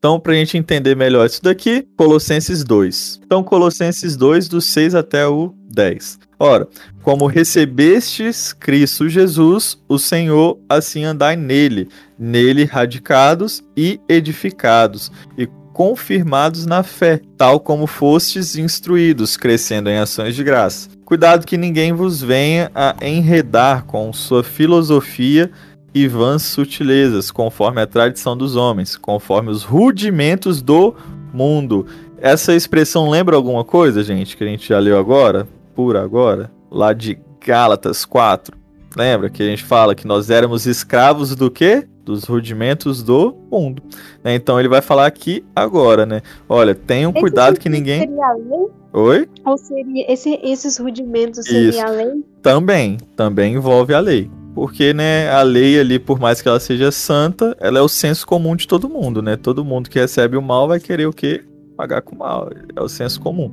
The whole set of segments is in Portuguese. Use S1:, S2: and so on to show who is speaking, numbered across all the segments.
S1: Então, para a gente entender melhor isso daqui, Colossenses 2. Então, Colossenses 2, do 6 até o 10. Ora, como recebestes Cristo Jesus, o Senhor, assim andai nele, nele radicados e edificados, e confirmados na fé, tal como fostes instruídos, crescendo em ações de graça. Cuidado que ninguém vos venha a enredar com sua filosofia e vãs sutilezas, conforme a tradição dos homens, conforme os rudimentos do mundo. Essa expressão lembra alguma coisa, gente, que a gente já leu agora? Por agora? Lá de Gálatas 4. Lembra que a gente fala que nós éramos escravos do quê? Dos rudimentos do mundo. Né? Então ele vai falar aqui agora, né? Olha, tenham cuidado que ninguém.
S2: Seria a lei?
S1: Oi?
S2: Ou seria esse, esses rudimentos seria
S1: Isso.
S2: a lei?
S1: Também, também envolve a lei. Porque, né, a lei ali, por mais que ela seja santa, ela é o senso comum de todo mundo, né? Todo mundo que recebe o mal vai querer o quê? Pagar com o mal. É o senso comum.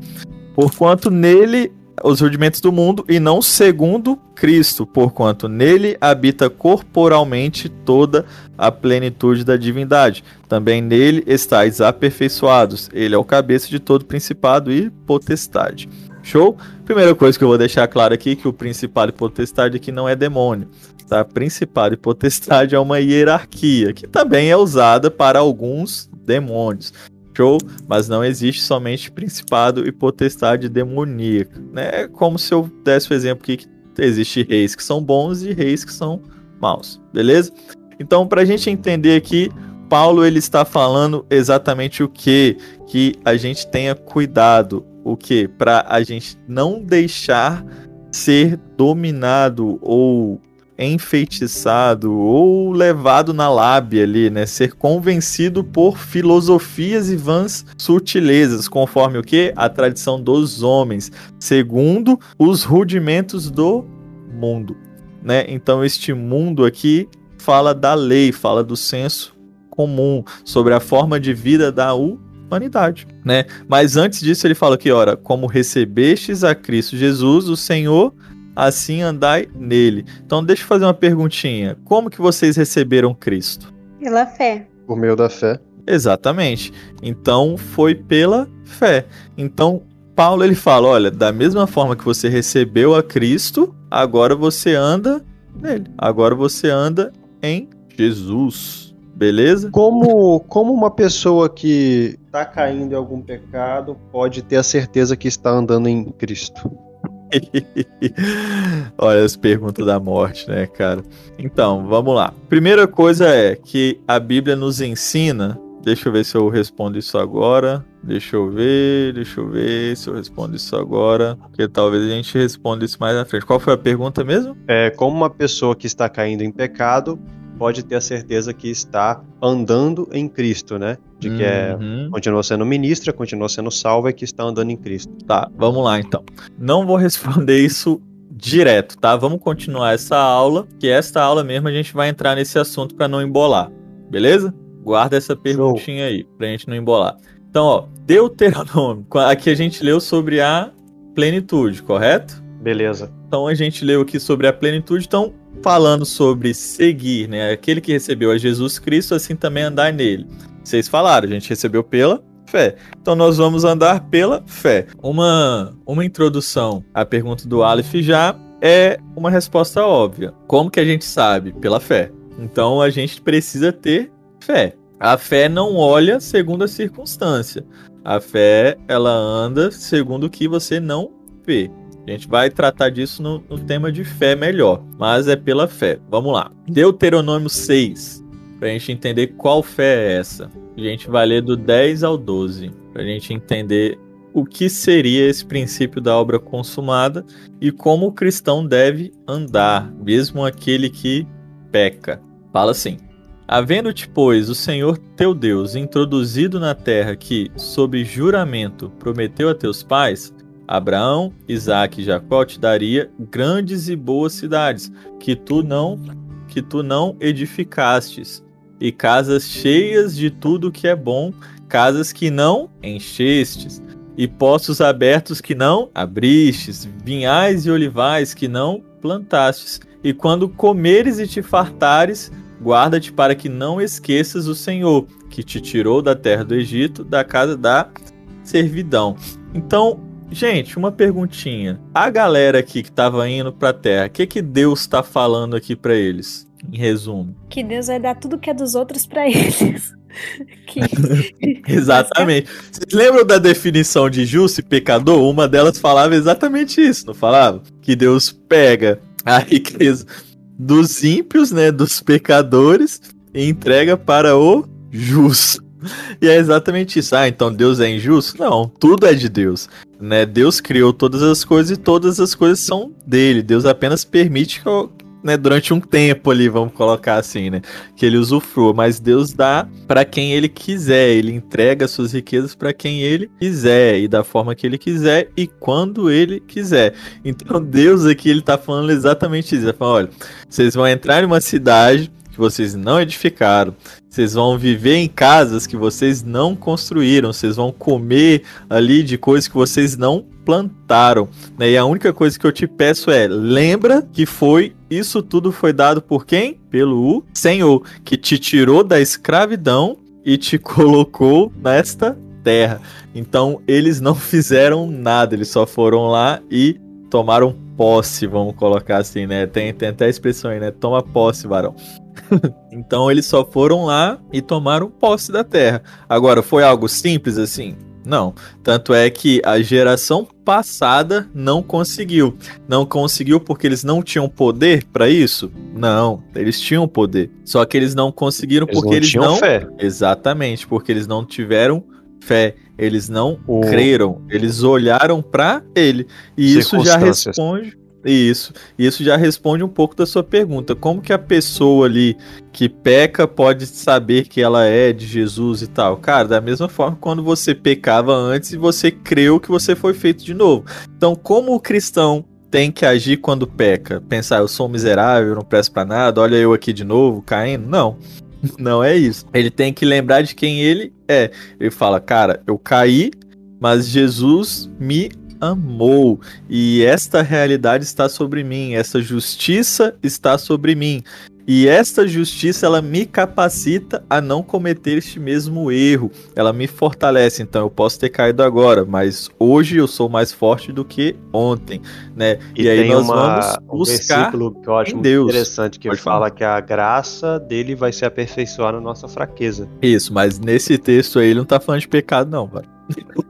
S1: Porquanto nele os rudimentos do mundo e não segundo Cristo, porquanto nele habita corporalmente toda a plenitude da divindade. Também nele estáis aperfeiçoados. Ele é o cabeça de todo principado e potestade. Show? Primeira coisa que eu vou deixar claro aqui que o principado e potestade aqui não é demônio. Tá? Principado e potestade é uma hierarquia que também é usada para alguns demônios. Show? Mas não existe somente principado e potestade demoníaca. Né? É como se eu desse o exemplo aqui que existe reis que são bons e reis que são maus. Beleza? Então, para a gente entender aqui, Paulo ele está falando exatamente o que? Que a gente tenha cuidado. O que? Para a gente não deixar ser dominado ou enfeitiçado ou levado na lábia ali, né? Ser convencido por filosofias e vãs sutilezas, conforme o que? A tradição dos homens, segundo os rudimentos do mundo, né? Então este mundo aqui fala da lei, fala do senso comum, sobre a forma de vida da humanidade, né? Mas antes disso ele fala aqui, ora, como recebestes a Cristo Jesus, o Senhor, assim andai nele. Então deixa eu fazer uma perguntinha. Como que vocês receberam Cristo?
S2: Pela fé.
S3: Por meio da fé.
S1: Exatamente. Então foi pela fé. Então Paulo ele fala, olha, da mesma forma que você recebeu a Cristo, agora você anda nele. Agora você anda em Jesus. Beleza?
S3: Como, como uma pessoa que está caindo em algum pecado pode ter a certeza que está andando em Cristo?
S1: Olha as perguntas da morte, né, cara? Então, vamos lá. Primeira coisa é que a Bíblia nos ensina. Deixa eu ver se eu respondo isso agora. Deixa eu ver, deixa eu ver se eu respondo isso agora. Porque talvez a gente responda isso mais na frente. Qual foi a pergunta mesmo?
S3: É como uma pessoa que está caindo em pecado pode ter a certeza que está andando em Cristo, né? De que é,
S1: Uhum.
S3: continua sendo ministra, continua sendo salva e que está andando em Cristo.
S1: Tá, vamos lá então. Não vou responder isso direto, tá? Vamos continuar essa aula, que esta aula mesmo a gente vai entrar nesse assunto para não embolar, beleza? Guarda essa perguntinha aí, pra gente não embolar. Então, ó, Deuteronômio. Aqui a gente leu sobre a plenitude, correto?
S3: Beleza.
S1: Então a gente leu aqui sobre a plenitude, então falando sobre seguir, né? Aquele que recebeu a Jesus Cristo, assim também andar nele. Vocês falaram, a gente recebeu pela fé. Então nós vamos andar pela fé. Uma, uma introdução à pergunta do Aleph já é uma resposta óbvia. Como que a gente sabe? Pela fé. Então a gente precisa ter fé. A fé não olha segundo a circunstância. A fé, ela anda segundo o que você não vê. A gente vai tratar disso no, no tema de fé melhor, mas é pela fé. Vamos lá. Deuteronômio 6, para a gente entender qual fé é essa. A gente vai ler do 10 ao 12, para a gente entender o que seria esse princípio da obra consumada e como o cristão deve andar, mesmo aquele que peca. Fala assim: Havendo-te, pois, o Senhor teu Deus introduzido na terra que, sob juramento, prometeu a teus pais, Abraão, Isaque e Jacó te daria grandes e boas cidades, que tu não que tu não edificastes, e casas cheias de tudo que é bom, casas que não enchestes, e poços abertos que não abristes, vinhais e olivais que não plantastes. E quando comeres e te fartares, guarda-te para que não esqueças o Senhor, que te tirou da terra do Egito, da casa da servidão. Então, gente, uma perguntinha. A galera aqui que estava indo para a terra, o que que Deus está falando aqui para eles? Em resumo.
S2: Que Deus vai dar tudo que é dos outros para eles.
S1: que... Exatamente. Vocês lembram da definição de justo e pecador? Uma delas falava exatamente isso, não falava? Que Deus pega a riqueza dos ímpios, né, dos pecadores, e entrega para o justo. E é exatamente isso. Ah, então Deus é injusto? Não, tudo é de Deus. Né? Deus criou todas as coisas e todas as coisas são dele. Deus apenas permite que, né, durante um tempo ali, vamos colocar assim, né, que ele usufrua, mas Deus dá para quem ele quiser, ele entrega suas riquezas para quem ele quiser e da forma que ele quiser e quando ele quiser. Então Deus aqui ele tá falando exatamente isso, ele falando, olha, vocês vão entrar em uma cidade que vocês não edificaram. Vocês vão viver em casas que vocês não construíram. Vocês vão comer ali de coisas que vocês não plantaram. Né? E a única coisa que eu te peço é: lembra que foi isso tudo foi dado por quem? Pelo Senhor, que te tirou da escravidão e te colocou nesta terra. Então eles não fizeram nada, eles só foram lá e tomaram posse, vamos colocar assim, né? Tem, tem até a expressão aí, né? Toma posse, varão. então eles só foram lá e tomaram posse da terra. Agora, foi algo simples assim? Não. Tanto é que a geração passada não conseguiu. Não conseguiu porque eles não tinham poder para isso? Não, eles tinham poder. Só que eles não conseguiram eles porque não eles não. Fé. Exatamente, porque eles não tiveram fé. Eles não o... creram. Eles olharam para ele. E isso já responde isso. Isso já responde um pouco da sua pergunta. Como que a pessoa ali que peca pode saber que ela é de Jesus e tal? Cara, da mesma forma quando você pecava antes e você creu que você foi feito de novo. Então, como o cristão tem que agir quando peca? Pensar, eu sou um miserável, não presto para nada, olha eu aqui de novo, caindo? Não. Não é isso. Ele tem que lembrar de quem ele é. Ele fala, cara, eu caí, mas Jesus me amou, e esta realidade está sobre mim, essa justiça está sobre mim. E esta justiça ela me capacita a não cometer este mesmo erro. Ela me fortalece. Então eu posso ter caído agora, mas hoje eu sou mais forte do que ontem, né?
S3: E, e aí nós uma, vamos buscar um versículo que eu acho Deus. interessante que Pode fala falar. que a graça dele vai se aperfeiçoar na nossa fraqueza.
S1: Isso, mas nesse texto aí ele não tá falando de pecado não, velho.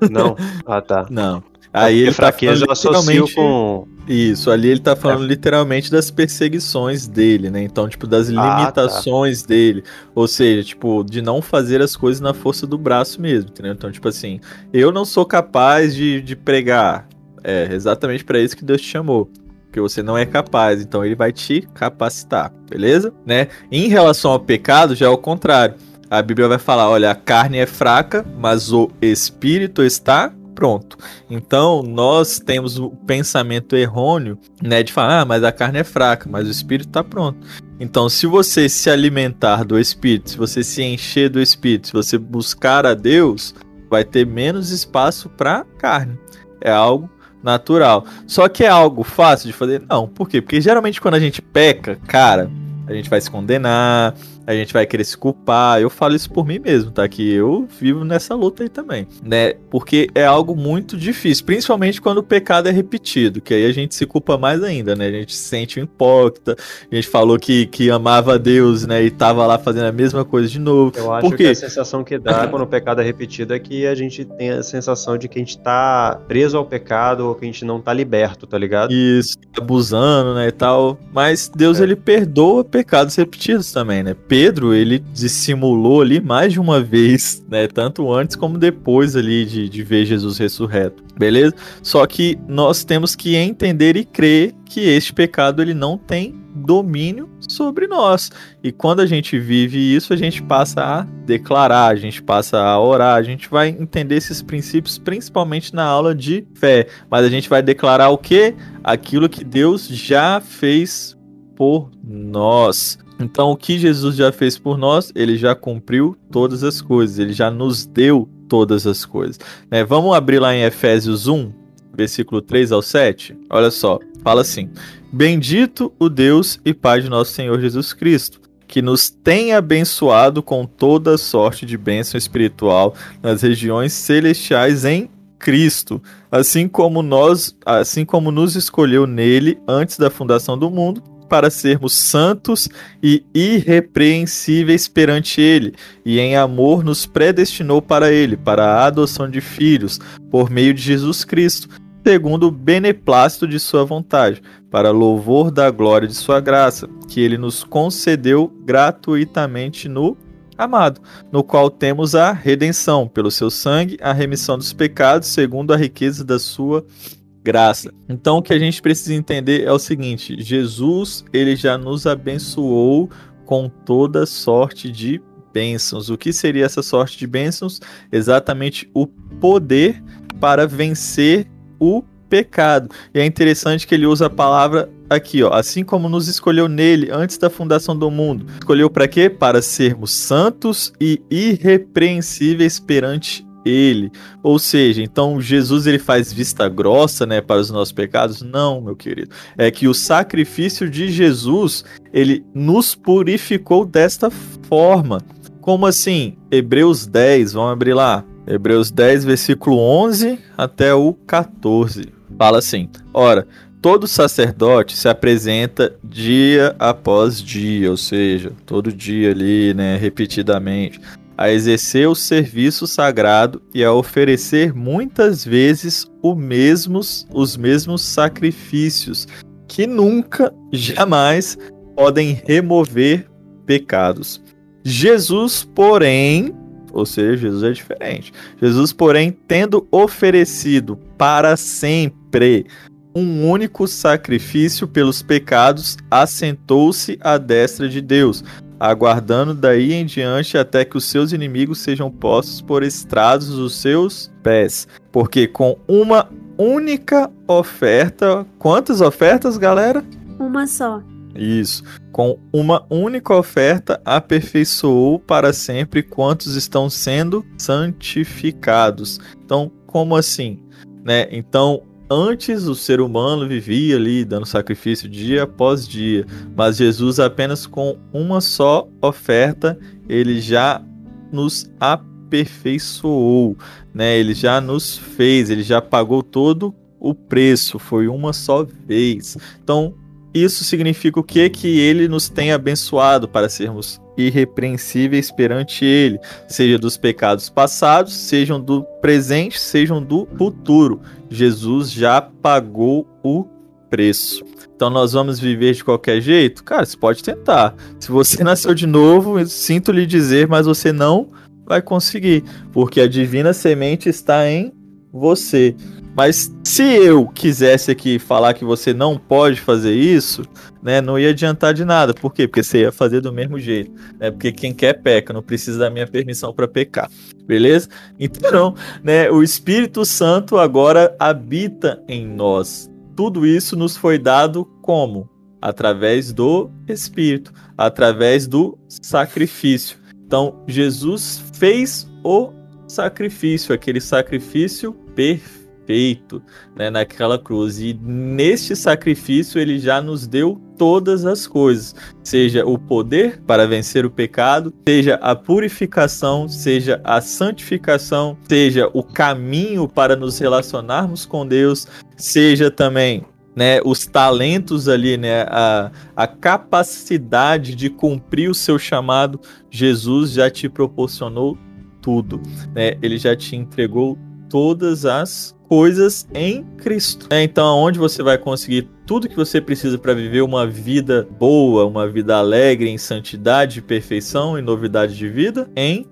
S3: Não. Ah, tá.
S1: Não. Aí ele tá fraqueza tá literalmente com isso, ali ele tá falando é. literalmente das perseguições dele, né? Então, tipo, das limitações ah, tá. dele. Ou seja, tipo, de não fazer as coisas na força do braço mesmo, entendeu? Então, tipo assim, eu não sou capaz de, de pregar. É exatamente para isso que Deus te chamou. Porque você não é capaz, então ele vai te capacitar, beleza? Né? Em relação ao pecado, já é o contrário. A Bíblia vai falar: olha, a carne é fraca, mas o espírito está pronto. Então, nós temos o pensamento errôneo, né, de falar, ah, mas a carne é fraca, mas o espírito está pronto. Então, se você se alimentar do espírito, se você se encher do espírito, se você buscar a Deus, vai ter menos espaço para carne. É algo natural. Só que é algo fácil de fazer? Não. Por quê? Porque geralmente quando a gente peca, cara, a gente vai se condenar, a gente vai querer se culpar. Eu falo isso por mim mesmo, tá? Que eu vivo nessa luta aí também, né? Porque é algo muito difícil, principalmente quando o pecado é repetido, que aí a gente se culpa mais ainda, né? A gente se sente um hipócrita, a gente falou que, que amava Deus, né? E tava lá fazendo a mesma coisa de novo.
S3: Eu acho que a sensação que dá quando o pecado é repetido é que a gente tem a sensação de que a gente tá preso ao pecado ou que a gente não tá liberto, tá ligado?
S1: Isso, abusando, né? E tal. Mas Deus, é. ele perdoa pecados repetidos também, né? Pedro, ele dissimulou ali mais de uma vez, né? Tanto antes como depois ali de, de ver Jesus ressurreto, beleza? Só que nós temos que entender e crer que este pecado ele não tem domínio sobre nós. E quando a gente vive isso, a gente passa a declarar, a gente passa a orar, a gente vai entender esses princípios principalmente na aula de fé, mas a gente vai declarar o que? Aquilo que Deus já fez por nós. Então, o que Jesus já fez por nós, ele já cumpriu todas as coisas, ele já nos deu todas as coisas. Né? Vamos abrir lá em Efésios 1, versículo 3 ao 7. Olha só, fala assim: Bendito o Deus e Pai de nosso Senhor Jesus Cristo, que nos tem abençoado com toda sorte de bênção espiritual nas regiões celestiais em Cristo, assim como nós, assim como nos escolheu nele antes da fundação do mundo, para sermos santos e irrepreensíveis perante ele, e em amor nos predestinou para ele, para a adoção de filhos, por meio de Jesus Cristo, segundo o beneplácito de sua vontade, para louvor da glória de sua graça, que ele nos concedeu gratuitamente no amado, no qual temos a redenção, pelo seu sangue, a remissão dos pecados, segundo a riqueza da sua graça. Então o que a gente precisa entender é o seguinte: Jesus, ele já nos abençoou com toda sorte de bênçãos. O que seria essa sorte de bênçãos? Exatamente o poder para vencer o pecado. E é interessante que ele usa a palavra aqui, ó, assim como nos escolheu nele antes da fundação do mundo. Escolheu para quê? Para sermos santos e irrepreensíveis perante ele. Ou seja, então Jesus ele faz vista grossa, né, para os nossos pecados? Não, meu querido. É que o sacrifício de Jesus, ele nos purificou desta forma. Como assim? Hebreus 10, vamos abrir lá. Hebreus 10, versículo 11 até o 14. Fala assim: Ora, todo sacerdote se apresenta dia após dia, ou seja, todo dia ali, né, repetidamente, a exercer o serviço sagrado e a oferecer muitas vezes mesmos, os mesmos sacrifícios, que nunca, jamais podem remover pecados. Jesus, porém, ou seja, Jesus é diferente. Jesus, porém, tendo oferecido para sempre um único sacrifício pelos pecados, assentou-se à destra de Deus, aguardando daí em diante até que os seus inimigos sejam postos por estrados dos seus pés. Porque com uma única oferta, quantas ofertas, galera?
S2: Uma só.
S1: Isso. Com uma única oferta aperfeiçoou para sempre quantos estão sendo santificados. Então, como assim? Né? Então, antes o ser humano vivia ali dando sacrifício dia após dia, mas Jesus apenas com uma só oferta, ele já nos aperfeiçoou, né? Ele já nos fez, ele já pagou todo o preço, foi uma só vez. Então, isso significa o que? Que ele nos tem abençoado para sermos irrepreensíveis perante ele, seja dos pecados passados, sejam do presente, sejam do futuro. Jesus já pagou o preço. Então nós vamos viver de qualquer jeito? Cara, você pode tentar. Se você nasceu de novo, sinto lhe dizer, mas você não vai conseguir, porque a divina semente está em você. Mas se eu quisesse aqui falar que você não pode fazer isso, né, não ia adiantar de nada. Por quê? Porque você ia fazer do mesmo jeito. Né? Porque quem quer peca, não precisa da minha permissão para pecar. Beleza? Então, né, o Espírito Santo agora habita em nós. Tudo isso nos foi dado como? Através do Espírito, através do sacrifício. Então, Jesus fez o sacrifício, aquele sacrifício perfeito feito né, naquela cruz. E neste sacrifício ele já nos deu todas as coisas, seja o poder para vencer o pecado, seja a purificação, seja a santificação, seja o caminho para nos relacionarmos com Deus, seja também né, os talentos ali, né, a, a capacidade de cumprir o seu chamado, Jesus já te proporcionou tudo, né? Ele já te entregou todas as coisas em Cristo. É, então, onde você vai conseguir tudo que você precisa para viver uma vida boa, uma vida alegre, em santidade, perfeição e novidade de vida? Em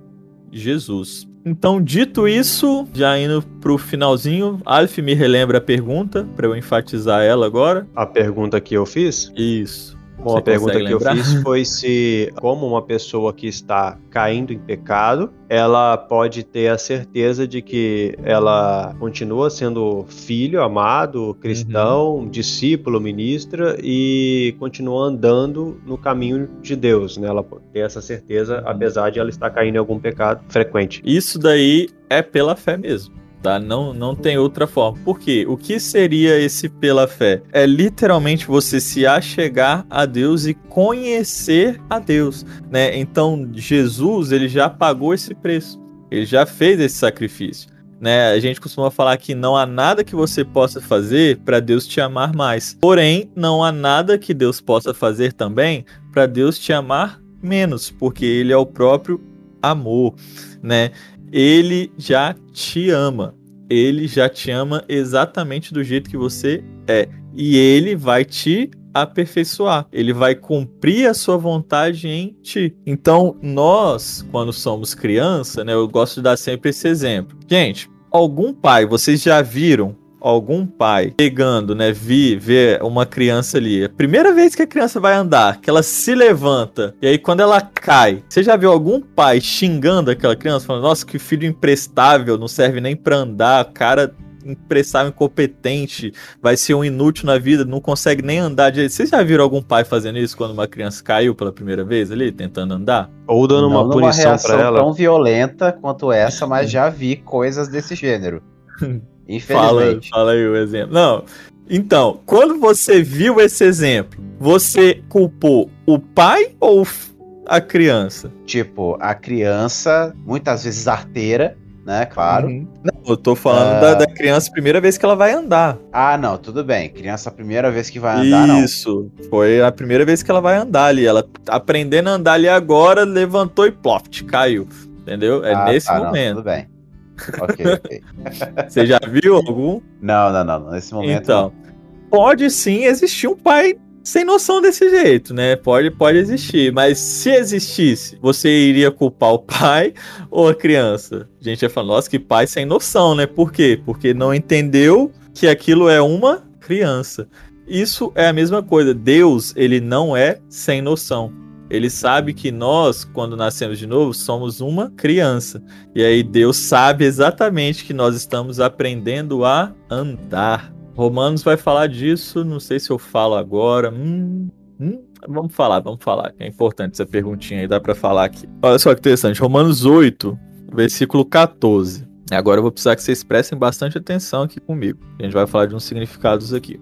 S1: Jesus. Então, dito isso, já indo pro finalzinho, Alf me relembra a pergunta para eu enfatizar ela agora.
S3: A pergunta que eu fiz?
S1: Isso.
S3: Bom, a pergunta que eu fiz foi se, como uma pessoa que está caindo em pecado, ela pode ter a certeza de que ela continua sendo filho amado, cristão, uhum. discípulo, ministra e continua andando no caminho de Deus, né? Ela tem essa certeza, apesar de ela estar caindo em algum pecado frequente.
S1: Isso daí é pela fé mesmo tá? Não, não tem outra forma. Por quê? O que seria esse pela fé? É literalmente você se achegar a Deus e conhecer a Deus, né? Então, Jesus, ele já pagou esse preço. Ele já fez esse sacrifício. Né? A gente costuma falar que não há nada que você possa fazer para Deus te amar mais. Porém, não há nada que Deus possa fazer também para Deus te amar menos, porque ele é o próprio amor, né? Ele já te ama. Ele já te ama exatamente do jeito que você é. E ele vai te aperfeiçoar. Ele vai cumprir a sua vontade em ti. Então, nós, quando somos criança, né, eu gosto de dar sempre esse exemplo. Gente, algum pai, vocês já viram algum pai pegando, né, vi, ver uma criança ali, a primeira vez que a criança vai andar, que ela se levanta, e aí quando ela cai, você já viu algum pai xingando aquela criança, falando, nossa, que filho imprestável, não serve nem pra andar, cara impressável, incompetente, vai ser um inútil na vida, não consegue nem andar direito. Vocês já viram algum pai fazendo isso quando uma criança caiu pela primeira vez ali, tentando andar?
S3: Ou dando não uma punição para ela?
S4: tão violenta quanto essa, mas já vi coisas desse gênero. Infelizmente.
S1: Fala, fala aí o exemplo. Não, então, quando você viu esse exemplo, você culpou o pai ou a criança?
S4: Tipo, a criança, muitas vezes arteira, né? Claro. Uhum.
S1: Não, eu tô falando uh... da, da, criança primeira vez que ela vai andar.
S4: Ah, não, tudo bem. Criança a primeira vez que vai andar, não.
S1: Isso. Foi a primeira vez que ela vai andar ali. Ela aprendendo a andar ali agora, levantou e ploft, caiu. Entendeu? É ah, nesse tá, momento.
S4: Não, tudo bem. Ok, ok.
S1: Você já viu algum?
S4: Não, não, não. Nesse momento.
S1: Então, pode sim existir um pai sem noção desse jeito, né? Pode, pode existir, mas se existisse, você iria culpar o pai ou a criança? A gente ia falar, nossa, que pai sem noção, né? Por quê? Porque não entendeu que aquilo é uma criança. Isso é a mesma coisa. Deus, ele não é sem noção. Ele sabe que nós, quando nascemos de novo, somos uma criança. E aí Deus sabe exatamente que nós estamos aprendendo a andar. Romanos vai falar disso, não sei se eu falo agora. Hum, hum, vamos falar, vamos falar, é importante essa perguntinha aí, dá para falar aqui. Olha só que interessante, Romanos 8, versículo 14. Agora eu vou precisar que vocês prestem bastante atenção aqui comigo. A gente vai falar de uns significados aqui.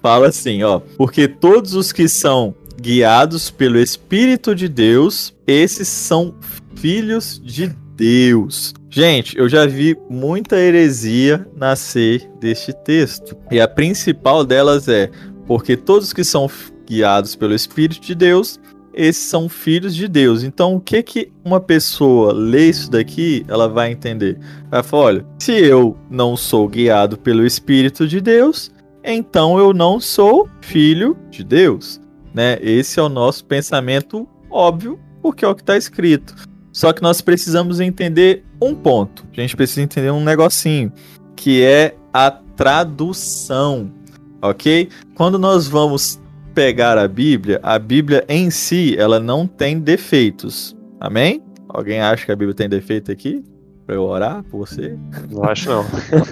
S1: Fala assim, ó. Porque todos os que são guiados pelo Espírito de Deus, esses são filhos de Deus. Gente, eu já vi muita heresia nascer deste texto. E a principal delas é: porque todos que são guiados pelo Espírito de Deus, esses são filhos de Deus. Então, o que que uma pessoa lê isso daqui, ela vai entender? Ela fala: olha, se eu não sou guiado pelo Espírito de Deus, então eu não sou filho de Deus. Né? Esse é o nosso pensamento óbvio, porque é o que está escrito. Só que nós precisamos entender um ponto. A gente precisa entender um negocinho, que é a tradução, ok? Quando nós vamos pegar a Bíblia, a Bíblia em si, ela não tem defeitos. Amém? Alguém acha que a Bíblia tem defeito aqui? Pra eu orar por você?
S3: Não acho não.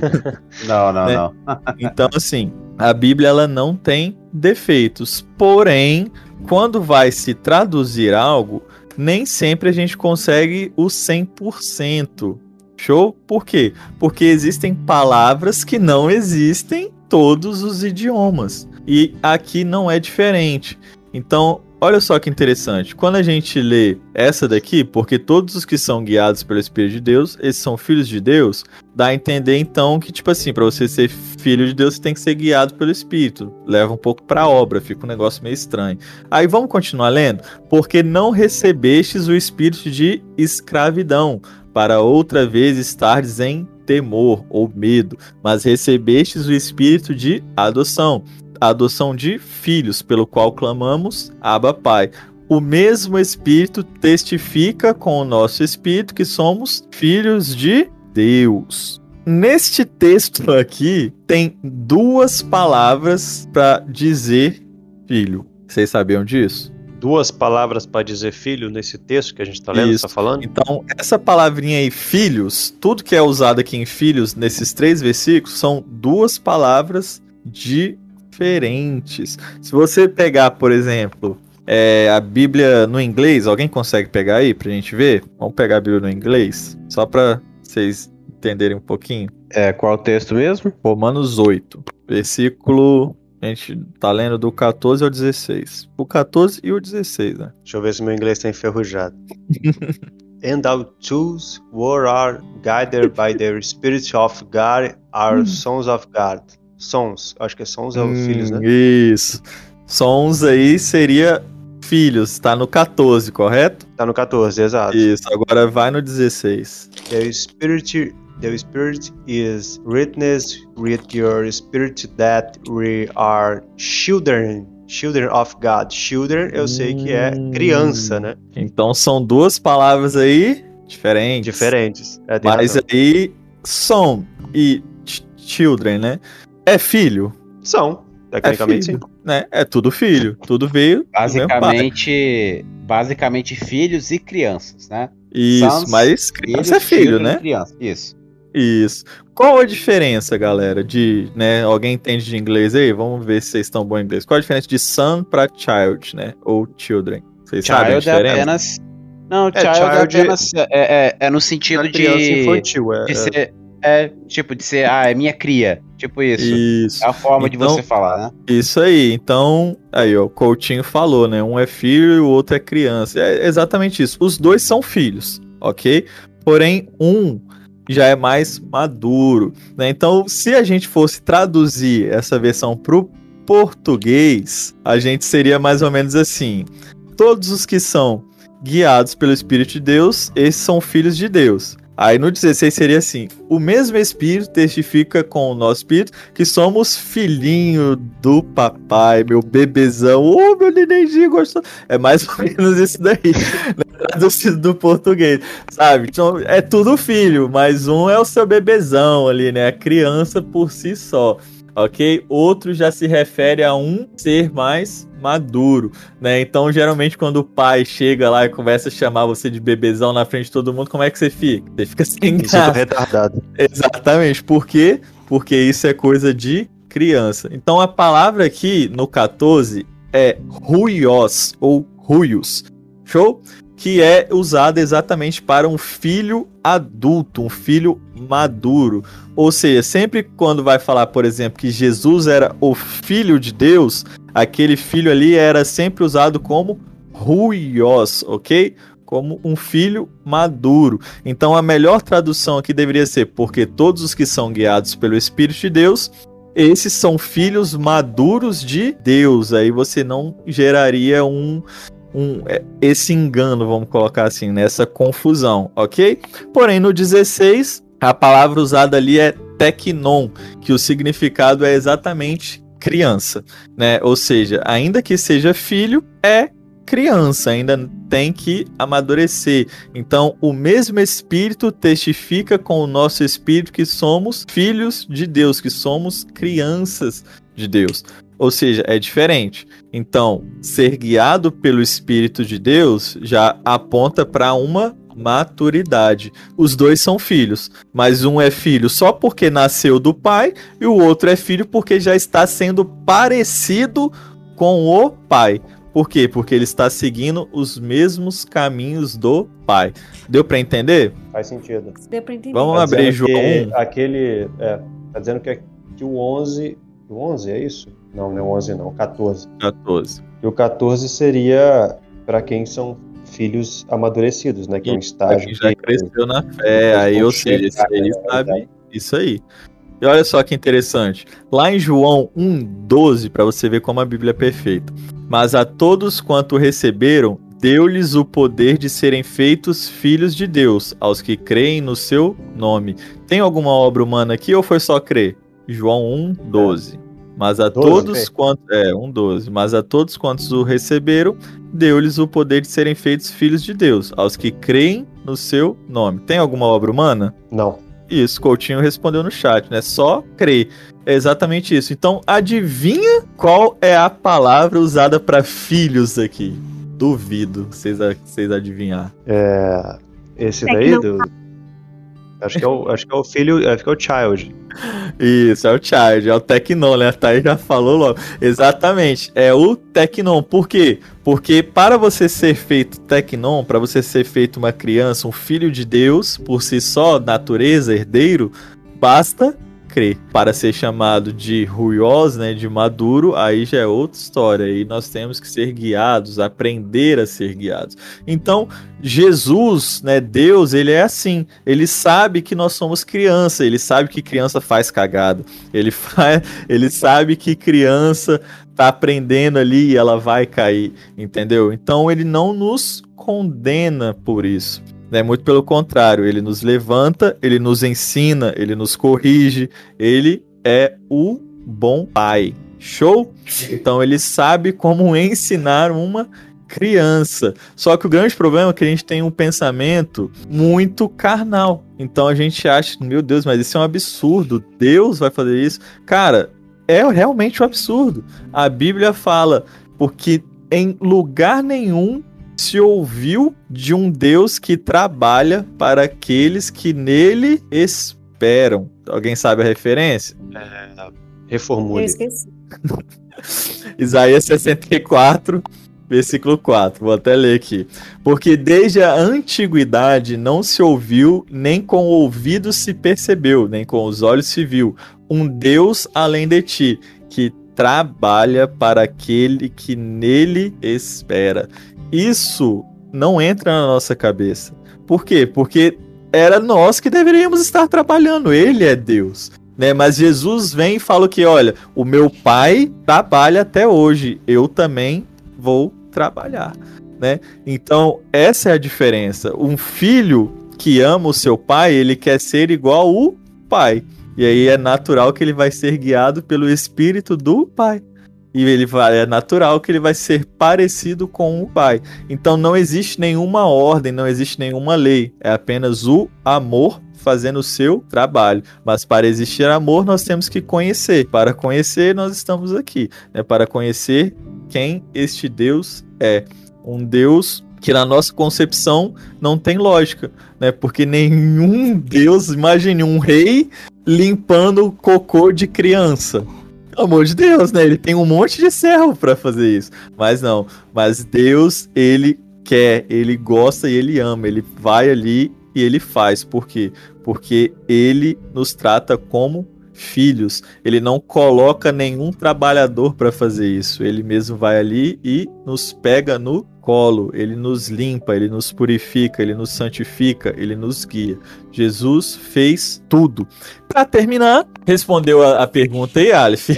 S4: não, não, né? não.
S1: então, assim, a Bíblia ela não tem defeitos. Porém, quando vai se traduzir algo, nem sempre a gente consegue o 100%. Show? Por quê? Porque existem palavras que não existem em todos os idiomas. E aqui não é diferente. Então, Olha só que interessante. Quando a gente lê essa daqui, porque todos os que são guiados pelo Espírito de Deus, esses são filhos de Deus, dá a entender então que, tipo assim, para você ser filho de Deus, você tem que ser guiado pelo Espírito. Leva um pouco pra obra, fica um negócio meio estranho. Aí vamos continuar lendo? Porque não recebestes o espírito de escravidão, para outra vez estardes em temor ou medo, mas recebestes o espírito de adoção a adoção de filhos, pelo qual clamamos, Abba Pai. O mesmo Espírito testifica com o nosso espírito que somos filhos de Deus. Neste texto aqui tem duas palavras para dizer filho. Vocês sabiam disso?
S3: Duas palavras para dizer filho nesse texto que a gente está lendo, está falando?
S1: Então, essa palavrinha aí, filhos, tudo que é usado aqui em filhos, nesses três versículos, são duas palavras de diferentes. Se você pegar, por exemplo, é, a Bíblia no inglês, alguém consegue pegar aí pra gente ver? Vamos pegar a Bíblia no inglês, só pra vocês entenderem um pouquinho?
S4: É, qual o texto mesmo?
S1: Romanos 8, versículo. A gente tá lendo do 14 ao 16. O 14 e o 16, né?
S3: Deixa eu ver se meu inglês tá enferrujado. And our tools were are guided by the Spirit of God, are sons of God. Sons, acho que é sons é os filhos, né?
S1: Isso. Sons aí seria filhos, tá no 14, correto?
S3: Tá no 14, exato.
S1: Isso, agora vai no 16.
S3: The Spirit, the Spirit is witness with your spirit that we are children, children of God. Children, eu sei que é
S1: Hum.
S3: criança, né?
S1: Então são duas palavras aí diferentes.
S3: Diferentes. É,
S1: Mas
S3: razão.
S1: aí, son e ch- children, né? É filho.
S3: São,
S1: É
S3: tecnicamente sim.
S1: filho, né? É tudo filho. Tudo veio.
S4: Basicamente, basicamente filhos e crianças, né?
S1: Isso,
S4: Sons,
S1: mas criança é filho, né?
S4: Criança. Isso.
S1: Isso. Qual a diferença, galera, de, né, alguém entende de inglês aí? Vamos ver se vocês estão bom em inglês. Qual a diferença de son pra child, né? Ou children? Vocês sabem a
S4: Child é
S1: diferença?
S4: apenas. Não, child,
S3: child
S4: é apenas. É, é, é no sentido
S3: criança
S4: de.
S3: infantil, é,
S4: de
S3: é.
S4: ser. É, tipo, de ser. Ah, é minha cria. Tipo isso.
S1: Isso.
S4: É a forma de
S1: Então-
S4: você falar, né?
S1: Isso aí. Então, aí, ó, o Coutinho falou, né? Um é filho e o outro é criança. É exatamente isso. Os dois são filhos, ok? Porém, um já é mais maduro, né? Então, se a gente fosse traduzir essa versão pro português, a gente seria mais ou menos assim: todos os que são guiados pelo Espírito de Deus, esses são filhos de Deus. Aí no 16 seria assim: o mesmo Espírito testifica com o nosso Espírito que somos filhinho do papai, meu bebezão. Ô, meu nenenzinho gostou. É mais ou menos isso daí, né? traduzido do português, sabe? Então, é tudo filho, mas um é o seu bebezão ali, né? A criança por si só, ok? Outro já se refere a um ser mais maduro, né? Então, geralmente, quando o pai chega lá e começa a chamar você de bebezão na frente de todo mundo, como é que você fica? Você fica sem graça.
S3: retardado.
S1: Exatamente. Por quê? Porque isso é coisa de criança. Então a palavra aqui no 14 é ruios ou ruios. Show? Que é usada exatamente para um filho adulto, um filho maduro. Ou seja, sempre quando vai falar, por exemplo, que Jesus era o filho de Deus, aquele filho ali era sempre usado como ruios, ok? Como um filho maduro. Então a melhor tradução aqui deveria ser: porque todos os que são guiados pelo Espírito de Deus, esses são filhos maduros de Deus. Aí você não geraria um, um é, esse engano, vamos colocar assim, nessa confusão, ok? Porém, no 16, a palavra usada ali é teknon, que o significado é exatamente criança, né? Ou seja, ainda que seja filho, é criança, ainda tem que amadurecer. Então, o mesmo Espírito testifica com o nosso Espírito que somos filhos de Deus, que somos crianças de Deus. Ou seja, é diferente. Então, ser guiado pelo Espírito de Deus já aponta para uma maturidade. Os dois são filhos, mas um é filho só porque nasceu do pai e o outro é filho porque já está sendo parecido com o pai. Por quê? Porque ele está seguindo os mesmos caminhos do pai. Deu para entender?
S3: Faz sentido.
S2: Deu pra entender.
S1: Vamos
S3: Tá
S1: abrir João
S3: que
S1: 1.
S3: Aquele. É, tá dizendo que, que o 11. O 11 é isso? Não, não é o 11, não. O 14.
S1: 14.
S3: E o 14 seria para quem são filhos amadurecidos, né? Que é um estágio.
S1: quem já
S3: que-
S1: cresceu na fé, aí, ou seja, esse aí sabe isso aí. E olha só que interessante. Lá em João 1,12, para você ver como a Bíblia é perfeita. Mas a todos quanto receberam, deu-lhes o poder de serem feitos filhos de Deus, aos que creem no seu nome. Tem alguma obra humana aqui ou foi só crer? João 1,12. Mas a
S3: 12,
S1: todos quantos. É, 1,12. Mas a todos quantos o receberam, deu-lhes o poder de serem feitos filhos de Deus, aos que creem no seu nome. Tem alguma obra humana?
S3: Não.
S1: Isso, Coutinho respondeu no chat, né? Só crer. É exatamente isso. Então, adivinha qual é a palavra usada para filhos aqui? Duvido vocês, a- vocês adivinhar.
S3: É, esse
S2: É
S3: daí do. Acho que é o, acho que é o filho, acho que é o Child.
S1: Isso, é o Child, é o Tecnon, né? A Thaís já falou logo. Exatamente, é o Tecnon. Por quê? Porque para você ser feito Tecnon, para você ser feito uma criança, um filho de Deus, por si só, natureza, herdeiro, basta crer. Para ser chamado de ruios, né, de maduro, aí já é outra história. E nós temos que ser guiados, aprender a ser guiados. Então, Jesus, né, Deus, ele é assim. Ele sabe que nós somos criança, ele sabe que criança faz cagada. Ele faz, ele sabe que criança tá aprendendo ali e ela vai cair, entendeu? Então ele não nos condena por isso. Né? Muito pelo contrário, ele nos levanta, ele nos ensina, ele nos corrige, ele é o bom pai. Show? Então ele sabe como ensinar uma criança. Só que o grande problema é que a gente tem um pensamento muito carnal. Então a gente acha, meu Deus, mas isso é um absurdo. Deus vai fazer isso. Cara, é realmente um absurdo. A Bíblia fala, porque em lugar nenhum se ouviu de um Deus que trabalha para aqueles que nele esperam. Alguém sabe a referência? É,
S3: reformule. Eu
S2: esqueci.
S1: Isaías 64, versículo 4. Vou até ler aqui. Porque desde a antiguidade não se ouviu, nem com o ouvido se percebeu, nem com os olhos se viu, um Deus além de ti, que trabalha para aquele que nele espera. Isso não entra na nossa cabeça. Por quê? Porque era nós que deveríamos estar trabalhando. Ele é Deus. Né? Mas Jesus vem e fala que, olha, o meu pai trabalha até hoje, eu também vou trabalhar, né? Então, essa é a diferença. Um filho que ama o seu pai, ele quer ser igual o pai. E aí é natural que ele vai ser guiado pelo espírito do pai e ele vai, é natural que ele vai ser parecido com o pai. Então não existe nenhuma ordem, não existe nenhuma lei, é apenas o amor fazendo o seu trabalho. Mas para existir amor, nós temos que conhecer. Para conhecer, nós estamos aqui, né? Para conhecer quem este Deus é. Um Deus que na nossa concepção não tem lógica, né? Porque nenhum Deus, imagine um rei limpando cocô de criança pelo amor de Deus, né? Ele tem um monte de servo para fazer isso. Mas não. Mas Deus, ele quer, ele gosta e ele ama. Ele vai ali e ele faz. Por quê? Porque ele nos trata como filhos. Ele não coloca nenhum trabalhador para fazer isso. Ele mesmo vai ali e nos pega no colo, ele nos limpa, ele nos purifica, ele nos santifica, ele nos guia. Jesus fez tudo. Para terminar, respondeu a, a pergunta aí, Aleph.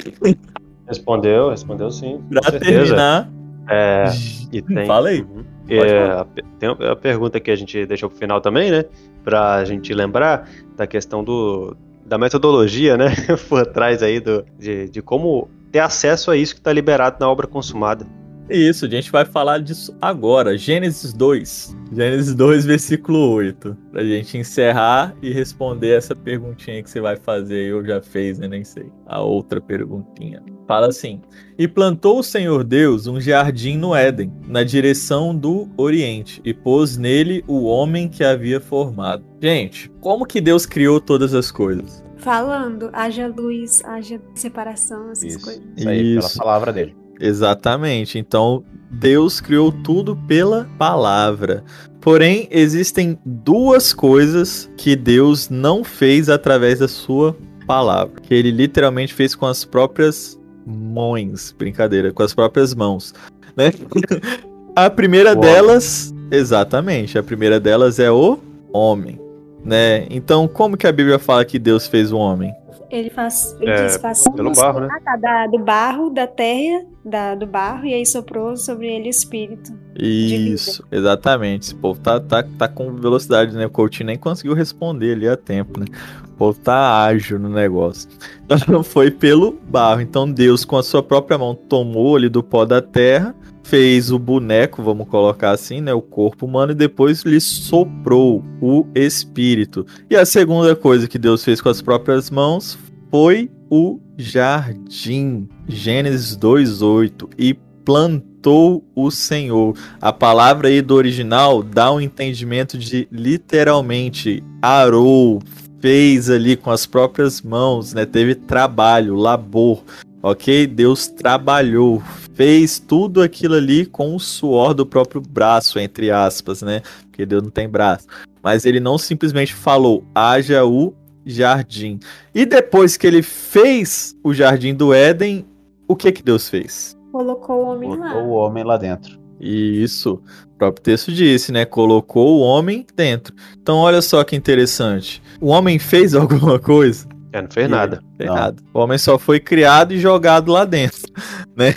S3: Respondeu, respondeu sim.
S1: Para terminar,
S3: é, e tem,
S1: Fala aí.
S3: Uhum, é, tem a pergunta que a gente deixou pro final também, né? Pra gente lembrar da questão do, da metodologia, né? Por trás aí do, de, de como ter acesso a isso que está liberado na obra consumada.
S1: Isso, a gente vai falar disso agora. Gênesis 2. Gênesis 2, versículo 8. Pra gente encerrar e responder essa perguntinha que você vai fazer. Eu já fez, né? Nem sei. A outra perguntinha. Fala assim: E plantou o Senhor Deus um jardim no Éden, na direção do Oriente, e pôs nele o homem que havia formado. Gente, como que Deus criou todas as coisas?
S2: Falando, haja luz, haja separação, essas
S4: Isso,
S2: coisas.
S4: isso aí, pela palavra dele.
S1: Exatamente. Então, Deus criou tudo pela palavra. Porém, existem duas coisas que Deus não fez através da sua palavra, que ele literalmente fez com as próprias mãos, brincadeira, com as próprias mãos, né? A primeira delas, exatamente, a primeira delas é o homem, né? Então, como que a Bíblia fala que Deus fez o homem?
S2: Ele faz, ele
S3: É,
S2: diz,
S3: pelo barro, né?
S2: Ah, tá, da- do barro, da terra, da, do barro, e aí soprou sobre ele o espírito.
S1: Isso, exatamente. Esse povo tá, tá, tá com velocidade, né? O Coutinho nem conseguiu responder ali a tempo, né? O povo tá ágil no negócio. Então foi pelo barro. Então Deus, com a sua própria mão, tomou ali do pó da terra, fez o boneco, vamos colocar assim, né? O corpo humano, e depois lhe soprou o espírito. E a segunda coisa que Deus fez com as próprias mãos foi o jardim. Gênesis 2:8 e plantou o Senhor. A palavra aí do original dá um entendimento de literalmente arou, fez ali com as próprias mãos, né? Teve trabalho, labor, ok? Deus trabalhou, fez tudo aquilo ali com o suor do próprio braço, entre aspas, né? Porque Deus não tem braço. Mas ele não simplesmente falou, haja o jardim. E depois que ele fez o jardim do Éden, o que que Deus fez?
S2: Colocou o homem
S4: Botou
S2: lá.
S4: o homem lá dentro.
S1: Isso, o próprio texto disse, né? Colocou o homem dentro. Então, olha só que interessante. O homem fez alguma coisa?
S3: É, não fez nada.
S1: Tem
S4: Não.
S1: nada. O homem só foi criado e jogado lá dentro, né?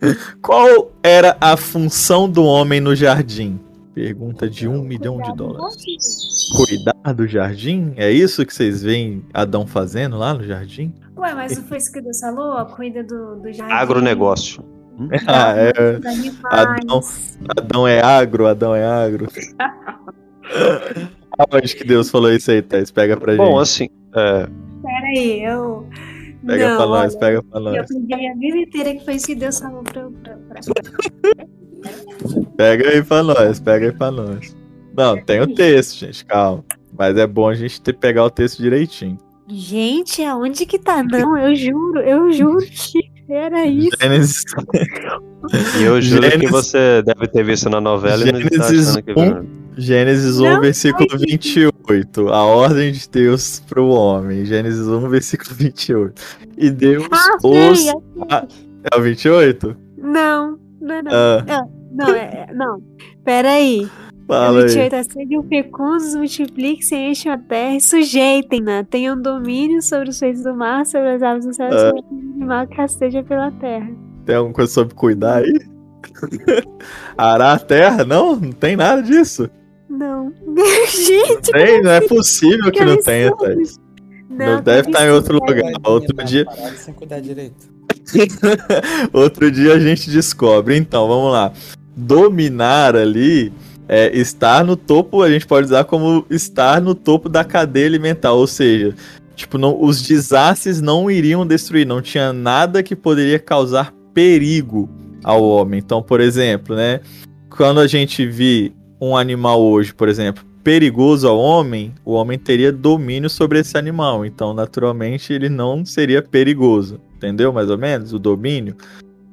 S1: Qual era a função do homem no jardim? Pergunta de um milhão de dólares. Cuidar do jardim? É isso que vocês veem Adão fazendo lá no jardim?
S2: Ué, mas não foi isso que Deus falou? Cuida do, do jardim.
S3: Agronegócio.
S1: Ah, é. Adão. Adão é agro, Adão é agro. Aonde que Deus falou isso aí, Thais? Pega pra
S3: Bom,
S1: gente.
S3: assim, é,
S2: Peraí, eu.
S1: Pega
S2: não,
S1: pra nós, pega pra
S2: Eu
S1: nós.
S2: aprendi a minha vida inteira que foi isso que Deus falou pra, pra, pra...
S1: Pega aí pra nós, pega aí pra nós. Não, tem o texto, gente, calma. Mas é bom a gente ter, pegar o texto direitinho.
S2: Gente, aonde que tá? Não, eu juro, eu juro que era isso.
S1: Gênesis,
S3: e eu juro que
S1: Gênesis-
S3: você deve ter visto na novela e não está
S1: Gênesis
S3: achando que
S1: um. Gênesis 1,
S2: Não,
S1: versículo 28. A ordem de Deus pro homem. Gênesis 1, versículo 28. E Deus
S2: Ah,
S1: os.
S2: sei,
S1: É o 28?
S2: Não, não é não.
S1: Ah,
S2: Não, é, é- não. Peraí.
S1: Fala aí.
S2: 28 é sejam fecundos, multipliquem-se, enchem a terra e sujeitem-na. Tenham domínio sobre os feitos do mar, sobre as aves do céu, e
S1: Ah.
S2: sobre o animal que rasteja pela terra.
S1: Tem alguma coisa sobre cuidar aí? Arar a terra? Não, não tem nada disso.
S2: Não. Gente,
S1: Tem, não é possível que
S2: Que
S1: não tenha. Thaís.
S2: não.
S1: Não deve estar em outro lugar.
S5: Vai
S1: Outro dia,
S5: sem cuidar direito.
S1: outro dia a gente descobre. Então, vamos lá. Dominar ali é estar no topo, a gente pode usar como estar no topo da cadeia alimentar, ou seja, tipo, não, os desastres não iriam destruir, não tinha nada que poderia causar perigo ao homem. Então, por exemplo, né, quando a gente vê um animal hoje, por exemplo, perigoso ao homem, o homem teria domínio sobre esse animal. Então, naturalmente, ele não seria perigoso. Entendeu? Mais ou menos? O domínio.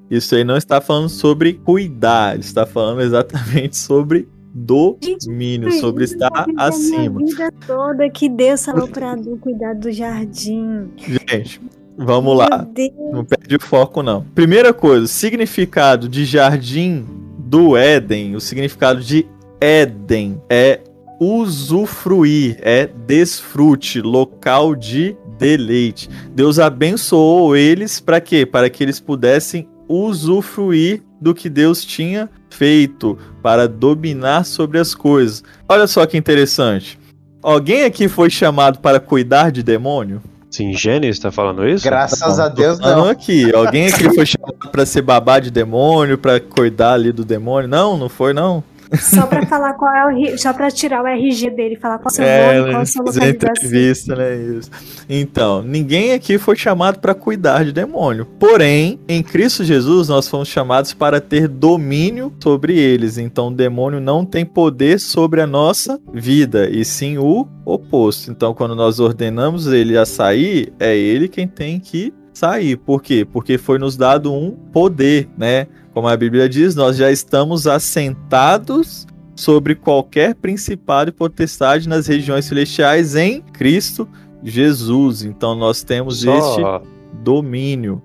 S1: Isso aí não está falando sobre cuidar, está falando exatamente sobre domínio, sobre estar acima.
S2: Vida toda que Deus falou pra Adão cuidar do jardim.
S1: Gente, vamos lá.
S2: Meu Deus.
S1: Não perde o foco, não. Primeira coisa, significado de jardim do Éden, o significado de Éden é usufruir, é desfrute, local de deleite. Deus abençoou eles para quê? Para que eles pudessem usufruir do que Deus tinha feito, para dominar sobre as coisas. Olha só que interessante. Alguém aqui foi chamado para cuidar de demônio?
S3: Sim, Gênesis tá falando isso?
S4: Graças a
S1: Tô
S4: Deus,
S1: falando
S4: não.
S1: aqui. Alguém aqui foi chamado pra ser babá de demônio, pra cuidar ali do demônio? Não, não foi não.
S2: Só pra falar qual é o só pra tirar o RG dele, falar qual é o seu
S1: É,
S2: nome, qual é a
S1: fazer
S2: localização.
S1: entrevista, né? Isso. Então, ninguém aqui foi chamado para cuidar de demônio. Porém, em Cristo Jesus, nós fomos chamados para ter domínio sobre eles. Então, o demônio não tem poder sobre a nossa vida, e sim o oposto. Então, quando nós ordenamos ele a sair, é ele quem tem que sair. Por quê? Porque foi nos dado um poder, né? Como a Bíblia diz, nós já estamos assentados sobre qualquer principado e potestade nas regiões celestiais em Cristo Jesus. Então nós temos este
S3: Só
S1: domínio.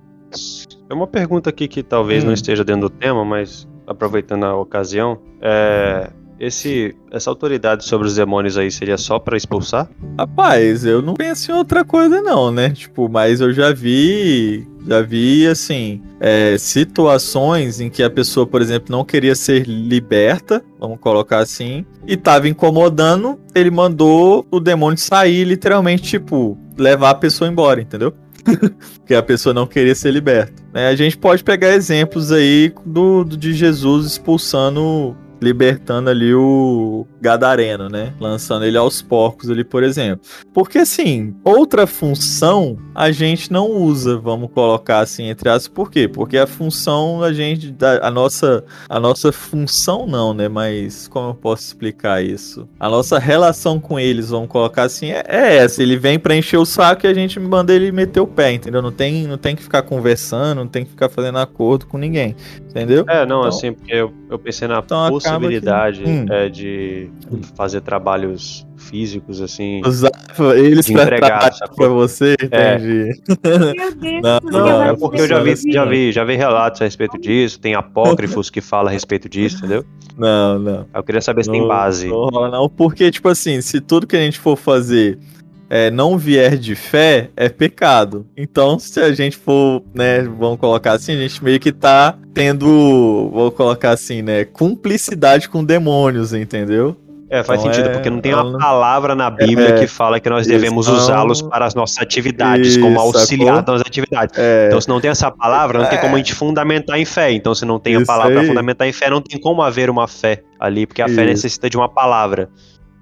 S3: é uma pergunta aqui que talvez
S1: Hum.
S3: não esteja dentro do tema, mas aproveitando a ocasião, é, esse, essa autoridade sobre os demônios aí seria só pra expulsar?
S1: Rapaz, eu não penso em outra coisa não, né? Tipo, mas eu já vi, já vi assim, é, situações em que a pessoa, por exemplo, não queria ser liberta, vamos colocar assim, e tava incomodando, ele mandou o demônio sair, literalmente, tipo, levar a pessoa embora, entendeu? Porque a pessoa não queria ser liberta. né? A gente pode pegar exemplos aí do, do- de Jesus expulsando libertando ali o Gadareno, né? Lançando ele aos porcos ali, por exemplo. Porque assim, outra função a gente não usa, vamos colocar assim entre aspas. Por quê? Porque a função a gente a nossa a nossa função não, né? Mas como eu posso explicar isso? A nossa relação com eles, vamos colocar assim, é, é essa. Ele vem para encher o saco e a gente manda ele meter o pé, entendeu? Não tem não tem que ficar conversando, não tem que ficar fazendo acordo com ninguém, entendeu?
S3: É, não, então, assim, porque eu, eu pensei na então possibilidade que... hum. é, de fazer trabalhos físicos, assim.
S1: Usar eles entregar pra você, é. entendi. Meu Deus,
S3: não, não, é porque eu já vi, já vi, já vi relatos a respeito disso, tem apócrifos que falam a respeito disso, entendeu?
S1: Não, não.
S3: Eu queria saber se não, tem base.
S1: Não, não, porque, tipo assim, se tudo que a gente for fazer é, não vier de fé, é pecado. Então, se a gente for, né, vamos colocar assim, a gente meio que tá tendo, vou colocar assim, né, cumplicidade com demônios, entendeu?
S3: É, faz então sentido, é, porque não tem uma palavra na Bíblia é, que fala que nós devemos usá-los para as nossas atividades, isso, como auxiliar nas atividades. É, então, se não tem essa palavra, não tem como a gente fundamentar em fé. Então, se não tem a palavra para fundamentar em fé, não tem como haver uma fé ali, porque a isso. fé necessita de uma palavra.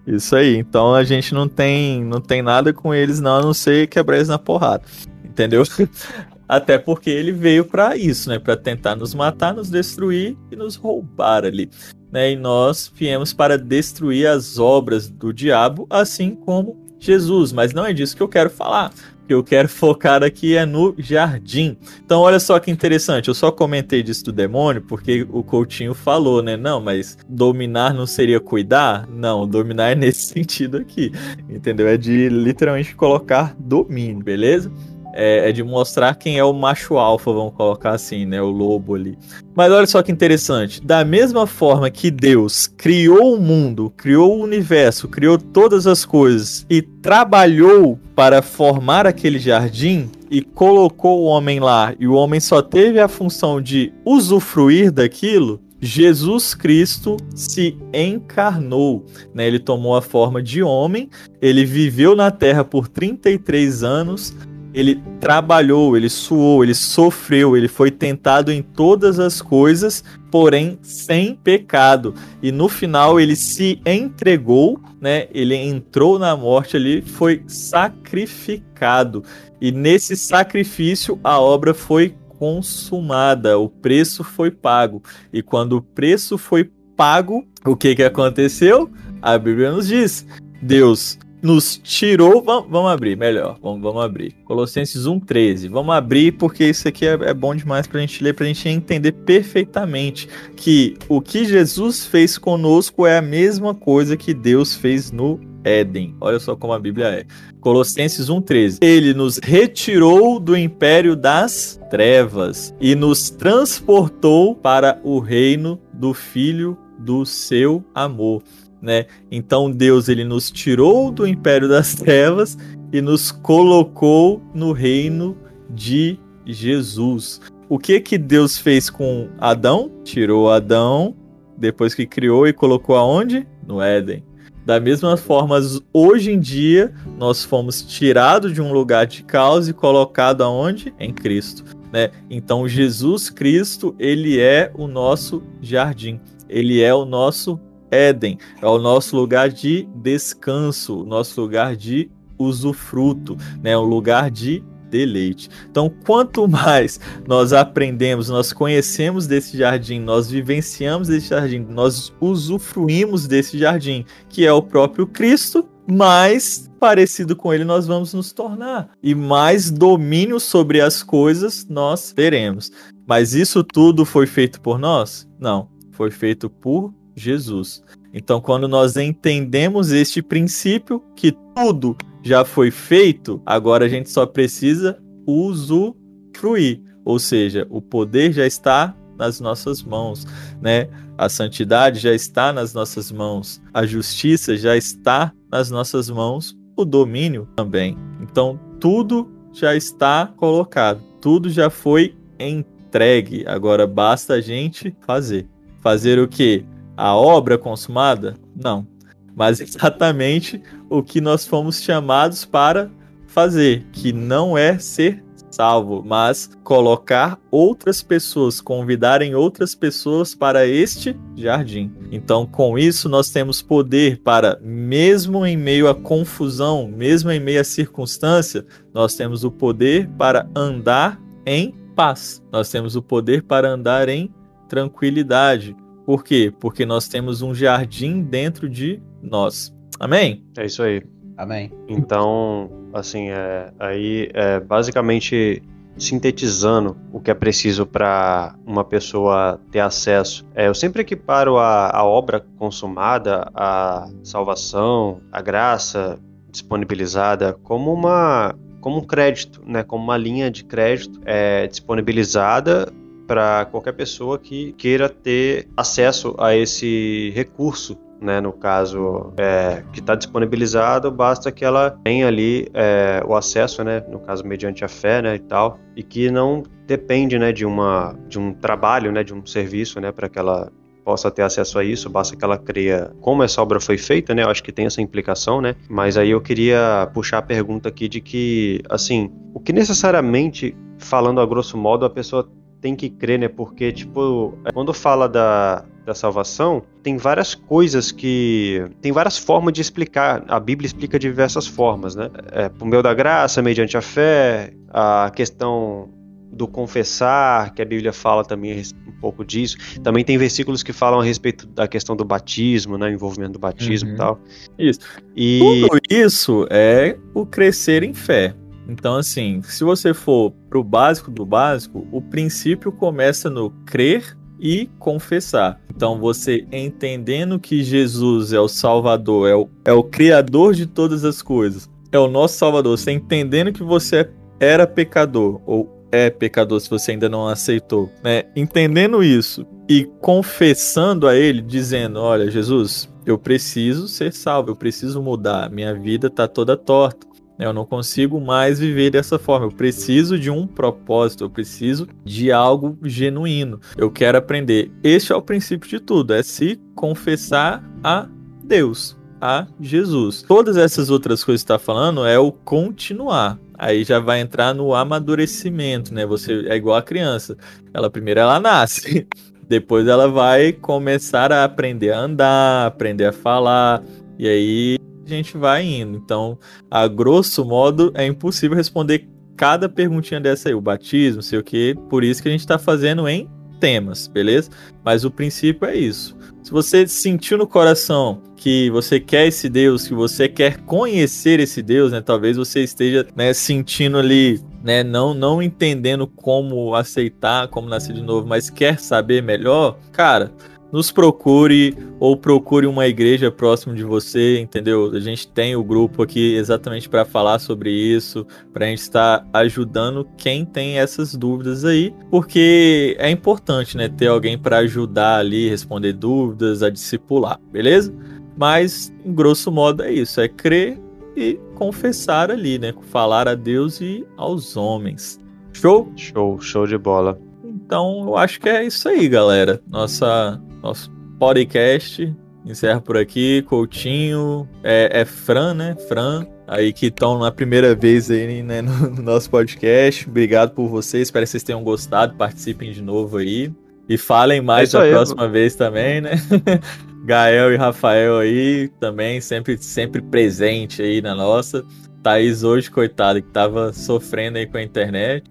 S1: Isso aí. Então a gente não tem, não tem nada com eles não, a não ser quebrar eles na porrada. Entendeu? Até porque ele veio para isso, né? Para tentar nos matar, nos destruir e nos roubar ali. Né? E nós viemos para destruir as obras do diabo, assim como Jesus. Mas não é disso que eu quero falar que eu quero focar aqui é no jardim. Então, olha só que interessante. Eu só comentei disso do demônio porque o Coutinho falou, né? Não, mas dominar não seria cuidar? Não, dominar é nesse sentido aqui. Entendeu? É de literalmente colocar domínio, beleza? É, é, de mostrar quem é o macho alfa, vamos colocar assim, né? O lobo ali. Mas olha só que interessante. Da mesma forma que Deus criou o mundo, criou o universo, criou todas as coisas e trabalhou para formar aquele jardim e colocou o homem lá, e o homem só teve a função de usufruir daquilo, Jesus Cristo se encarnou, né? Ele tomou a forma de homem, ele viveu na terra por 33 anos, ele trabalhou, ele suou, ele sofreu, ele foi tentado em todas as coisas, porém sem pecado. E no final ele se entregou, né? Ele entrou na morte ali, foi sacrificado. E nesse sacrifício a obra foi consumada, o preço foi pago. E quando o preço foi pago, o que que aconteceu? A Bíblia nos diz: Deus nos tirou. Vamos, vamos abrir, melhor. Vamos, vamos abrir. Colossenses 1,13. Vamos abrir porque isso aqui é, é bom demais para a gente ler, para a gente entender perfeitamente que o que Jesus fez conosco é a mesma coisa que Deus fez no Éden. Olha só como a Bíblia é. Colossenses 1,13. Ele nos retirou do império das trevas e nos transportou para o reino do Filho do seu amor né? Então Deus ele nos tirou do império das trevas e nos colocou no reino de Jesus. O que que Deus fez com Adão? Tirou Adão depois que criou e colocou aonde? No Éden. Da mesma forma, hoje em dia, nós fomos tirados de um lugar de caos e colocado aonde? Em Cristo. Né? Então, Jesus Cristo, ele é o nosso jardim. Ele é o nosso Éden, é o nosso lugar de descanso, o nosso lugar de usufruto, né? um lugar de deleite. Então, quanto mais nós aprendemos, nós conhecemos desse jardim, nós vivenciamos desse jardim, nós usufruímos desse jardim, que é o próprio Cristo, mais parecido com ele nós vamos nos tornar e mais domínio sobre as coisas nós teremos. Mas isso tudo foi feito por nós? Não, foi feito por Jesus. Então, quando nós entendemos este princípio, que tudo já foi feito, agora a gente só precisa usufruir. Ou seja, o poder já está nas nossas mãos, né? A santidade já está nas nossas mãos, a justiça já está nas nossas mãos, o domínio também. Então, tudo já está colocado, tudo já foi entregue. Agora basta a gente fazer. Fazer o que? A obra consumada? Não. Mas exatamente o que nós fomos chamados para fazer, que não é ser salvo, mas colocar outras pessoas, convidarem outras pessoas para este jardim. Então, com isso, nós temos poder para, mesmo em meio à confusão, mesmo em meio à circunstância, nós temos o poder para andar em paz. Nós temos o poder para andar em tranquilidade. Por quê? Porque nós temos um jardim dentro de nós. Amém?
S3: É isso aí.
S4: Amém.
S3: Então, assim, é, aí é basicamente sintetizando o que é preciso para uma pessoa ter acesso. É, eu sempre equiparo a, a obra consumada, a salvação, a graça disponibilizada como uma como um crédito, né, como uma linha de crédito é, disponibilizada para qualquer pessoa que queira ter acesso a esse recurso né, no caso é, que está disponibilizado, basta que ela tenha ali é, o acesso, né, no caso mediante a fé, né, e tal, e que não depende, né, de uma de um trabalho, né, de um serviço, né, para que ela possa ter acesso a isso, basta que ela creia como essa obra foi feita, né? Eu acho que tem essa implicação, né? Mas aí eu queria puxar a pergunta aqui de que, assim, o que necessariamente, falando a grosso modo, a pessoa tem que crer, né? Porque, tipo, quando fala da, da salvação, tem várias coisas que. Tem várias formas de explicar. A Bíblia explica de diversas formas, né? É, por meio da graça, mediante a fé, a questão do confessar, que a Bíblia fala também um pouco disso. Também tem versículos que falam a respeito da questão do batismo, né? O envolvimento do batismo
S1: Uhum.
S3: e tal.
S1: Isso.
S3: E.
S1: Tudo isso é o crescer em fé. Então, assim, se você for pro básico do básico, o princípio começa no crer e confessar. Então, você entendendo que Jesus é o Salvador, é o, é o Criador de todas as coisas, é o nosso Salvador, você entendendo que você era pecador, ou é pecador se você ainda não aceitou, né? Entendendo isso e confessando a Ele, dizendo: Olha, Jesus, eu preciso ser salvo, eu preciso mudar, minha vida tá toda torta. Eu não consigo mais viver dessa forma. Eu preciso de um propósito, eu preciso de algo genuíno. Eu quero aprender. Este é o princípio de tudo: é se confessar a Deus, a Jesus. Todas essas outras coisas que está falando é o continuar. Aí já vai entrar no amadurecimento, né? Você é igual a criança. Ela primeiro ela nasce, depois ela vai começar a aprender a andar, aprender a falar, e aí a gente vai indo. Então, a grosso modo, é impossível responder cada perguntinha dessa aí, o batismo, sei o que, por isso que a gente tá fazendo em temas, beleza? Mas o princípio é isso. Se você sentiu no coração que você quer esse Deus, que você quer conhecer esse Deus, né? Talvez você esteja né, sentindo ali, né? Não, não entendendo como aceitar, como nascer de novo, mas quer saber melhor, cara. Nos procure ou procure uma igreja próximo de você, entendeu? A gente tem o grupo aqui exatamente para falar sobre isso, para a gente estar ajudando quem tem essas dúvidas aí, porque é importante, né, ter alguém para ajudar ali, responder dúvidas, a discipular, beleza? Mas, em grosso modo, é isso: é crer e confessar ali, né? Falar a Deus e aos homens. Show?
S3: Show, show de bola.
S1: Então, eu acho que é isso aí, galera. Nossa, nosso podcast encerra por aqui. Coutinho, é, é Fran, né? Fran, aí que estão na primeira vez aí né, no, no nosso podcast. Obrigado por vocês. Espero que vocês tenham gostado. Participem de novo aí. E falem
S3: É
S1: mais
S3: isso
S1: da próxima vez também, né? Gael e Rafael aí também sempre, sempre presente aí na nossa. Thaís hoje, coitada, que tava sofrendo aí com a internet.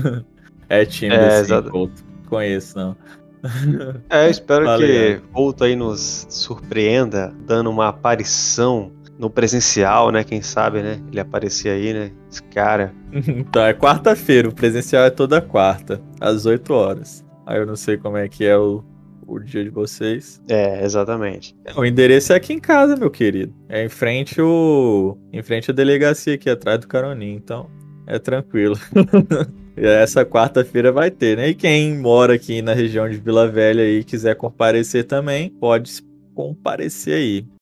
S1: é tímido
S3: É,
S1: assim. Conheço, não.
S3: É, espero
S1: Valeu.
S3: que Volto aí nos surpreenda, dando uma aparição no presencial, né? Quem sabe, né? Ele aparecer aí, né? Esse cara.
S1: Então é quarta-feira, o presencial é toda quarta, às 8 horas. Aí eu não sei como é que é o, o dia de vocês.
S3: É, exatamente.
S1: O endereço é aqui em casa, meu querido. É em frente o. Em frente à delegacia aqui atrás do Caroninho, então é tranquilo. Essa quarta-feira vai ter, né? E quem mora aqui na região de Vila Velha e quiser comparecer também, pode comparecer aí.